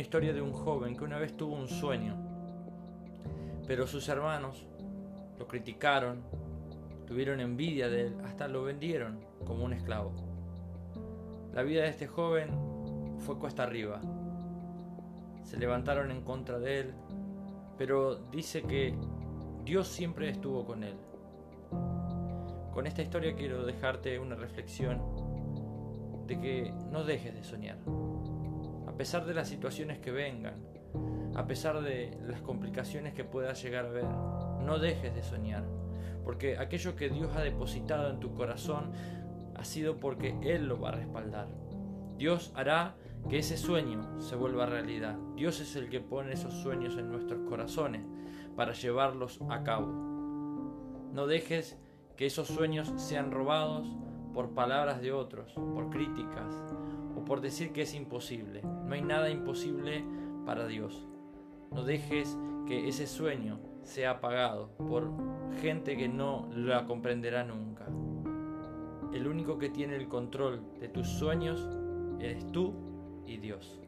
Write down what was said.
historia de un joven que una vez tuvo un sueño, pero sus hermanos lo criticaron, tuvieron envidia de él, hasta lo vendieron como un esclavo. La vida de este joven fue cuesta arriba. Se levantaron en contra de él, pero dice que Dios siempre estuvo con él. Con esta historia quiero dejarte una reflexión de que no dejes de soñar. A pesar de las situaciones que vengan, a pesar de las complicaciones que puedas llegar a ver, no dejes de soñar, porque aquello que Dios ha depositado en tu corazón ha sido porque Él lo va a respaldar. Dios hará que ese sueño se vuelva realidad. Dios es el que pone esos sueños en nuestros corazones para llevarlos a cabo. No dejes que esos sueños sean robados por palabras de otros, por críticas o por decir que es imposible. No hay nada imposible para Dios. No dejes que ese sueño sea apagado por gente que no la comprenderá nunca. El único que tiene el control de tus sueños eres tú y Dios.